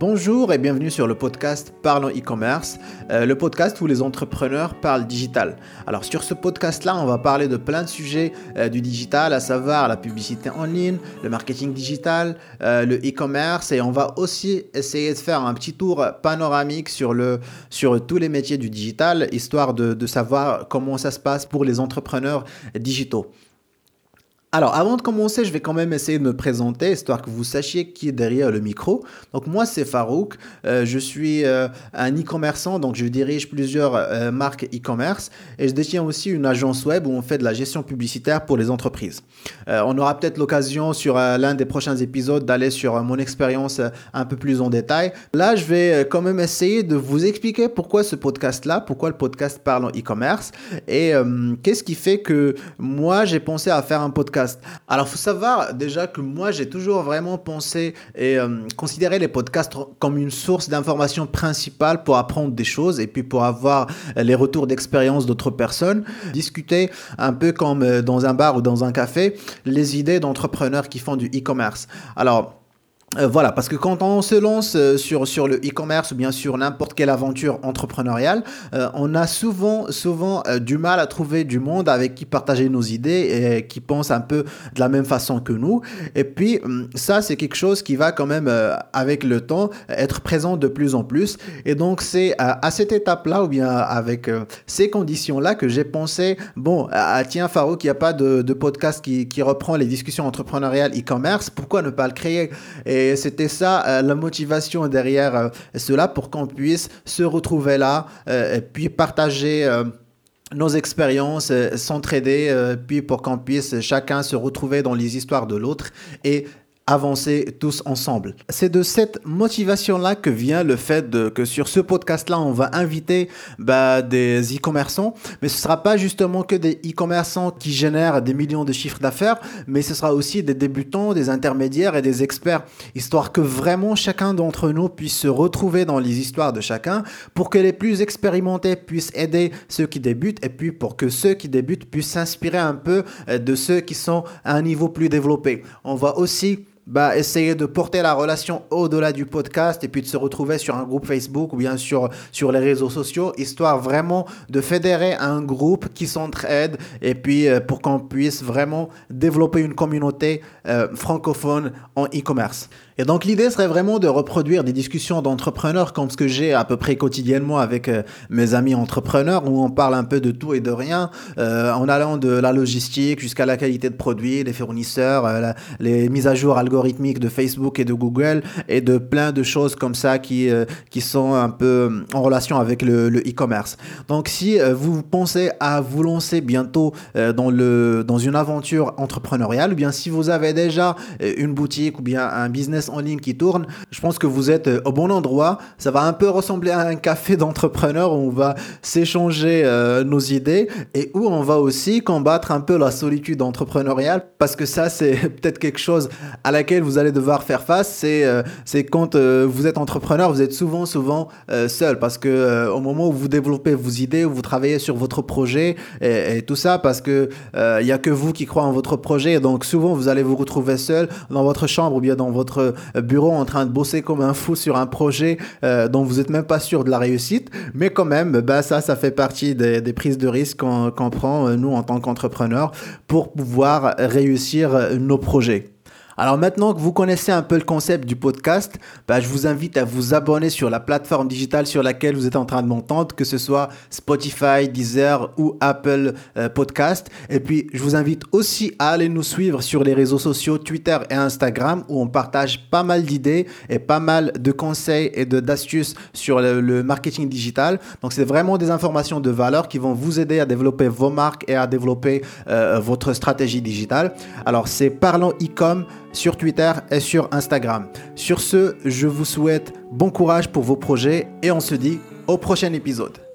Bonjour et bienvenue sur le podcast Parlons e-commerce, euh, le podcast où les entrepreneurs parlent digital. Alors sur ce podcast-là, on va parler de plein de sujets euh, du digital, à savoir la publicité en ligne, le marketing digital, euh, le e-commerce et on va aussi essayer de faire un petit tour panoramique sur, le, sur tous les métiers du digital, histoire de, de savoir comment ça se passe pour les entrepreneurs digitaux. Alors, avant de commencer, je vais quand même essayer de me présenter, histoire que vous sachiez qui est derrière le micro. Donc, moi, c'est Farouk. Euh, je suis euh, un e-commerçant, donc je dirige plusieurs euh, marques e-commerce. Et je détiens aussi une agence web où on fait de la gestion publicitaire pour les entreprises. on aura peut-être l'occasion sur l'un des prochains épisodes d'aller sur mon expérience un peu plus en détail. Là, je vais quand même essayer de vous expliquer pourquoi ce podcast-là, pourquoi le podcast parle en e-commerce et qu'est-ce qui fait que moi, j'ai pensé à faire un podcast alors, il faut savoir déjà que moi, j'ai toujours vraiment pensé et euh, considéré les podcasts comme une source d'information principale pour apprendre des choses et puis pour avoir les retours d'expérience d'autres personnes. Discuter un peu comme euh, dans un bar ou dans un café, les idées d'entrepreneurs qui font du e-commerce. Alors, euh, voilà, parce que quand on se lance euh, sur, sur le e-commerce ou bien sur n'importe quelle aventure entrepreneuriale, euh, on a souvent, souvent du mal à trouver du monde avec qui partager nos idées et qui pense un peu de la même façon que nous. Et puis, hum, ça, c'est quelque chose qui va quand même, avec le temps, être présent de plus en plus. Et donc, c'est à, cette étape-là ou bien avec ces conditions-là que j'ai pensé, bon, ah, tiens, Farouk, il n'y a pas de, de podcast qui, qui, reprend les discussions entrepreneuriales e-commerce, pourquoi ne pas le créer? Et c'était ça euh, la motivation derrière euh, cela pour qu'on puisse se retrouver là euh, et puis partager nos expériences, s'entraider, puis pour qu'on puisse chacun se retrouver dans les histoires de l'autre et avancer tous ensemble. C'est de cette motivation-là que vient le fait que sur ce podcast-là, on va inviter bah, des e-commerçants, mais ce sera pas justement que des e-commerçants qui génèrent des millions de chiffres d'affaires, mais ce sera aussi des débutants, des intermédiaires et des experts, histoire que vraiment chacun d'entre nous puisse se retrouver dans les histoires de chacun, pour que les plus expérimentés puissent aider ceux qui débutent, et puis pour que ceux qui débutent puissent s'inspirer un peu euh, de ceux qui sont à un niveau plus développé. On va aussi bah, essayer de porter la relation au-delà du podcast et puis de se retrouver sur un groupe Facebook ou bien sur, sur les réseaux sociaux, histoire vraiment de fédérer un groupe qui s'entraide et puis euh, pour qu'on puisse vraiment développer une communauté euh, francophone en e-commerce. Et donc l'idée serait vraiment de reproduire des discussions d'entrepreneurs comme ce que j'ai à peu près quotidiennement avec euh, mes amis entrepreneurs où on parle un peu de tout et de rien en allant de la logistique jusqu'à la qualité de produits, les fournisseurs, les mises à jour algorithmiques rythmique de Facebook et de Google et de plein de choses comme ça qui, euh, qui sont un peu euh, en relation avec le e-commerce. Donc si euh, vous pensez à vous lancer bientôt dans, le, dans une aventure entrepreneuriale, ou bien si vous avez déjà une boutique ou bien un business en ligne qui tourne, je pense que vous êtes au bon endroit. Ça va un peu ressembler à un café d'entrepreneur où on va s'échanger nos idées et où on va aussi combattre un peu la solitude entrepreneuriale parce que ça c'est peut-être quelque chose à laquelle vous allez devoir faire face, c'est euh, quand euh, vous êtes entrepreneur, vous êtes souvent souvent euh, seul. Parce que au moment où vous développez vos idées, où vous travaillez sur votre projet et, tout ça, parce que il y a que vous qui croyez en votre projet, donc souvent vous allez vous retrouver seul dans votre chambre ou bien dans votre bureau en train de bosser comme un fou sur un projet dont vous n'êtes même pas sûr de la réussite, mais quand même, bah ça, ça fait partie des, des prises de risque qu'on prend nous en tant qu'entrepreneurs pour pouvoir réussir nos projets. Alors maintenant que vous connaissez un peu le concept du podcast, bah, je vous invite à vous abonner sur la plateforme digitale sur laquelle vous êtes en train de m'entendre, que ce soit Spotify, Deezer ou Apple euh, Podcast. Et puis, je vous invite aussi à aller nous suivre sur les réseaux sociaux Twitter et Instagram où on partage pas mal d'idées et pas mal de conseils et d'astuces sur le, marketing digital. Donc, c'est vraiment des informations de valeur qui vont vous aider à développer vos marques et à développer euh, votre stratégie digitale. Alors, c'est Parlons e-com sur Twitter et sur Instagram. Sur ce, je vous souhaite bon courage pour vos projets et on se dit au prochain épisode.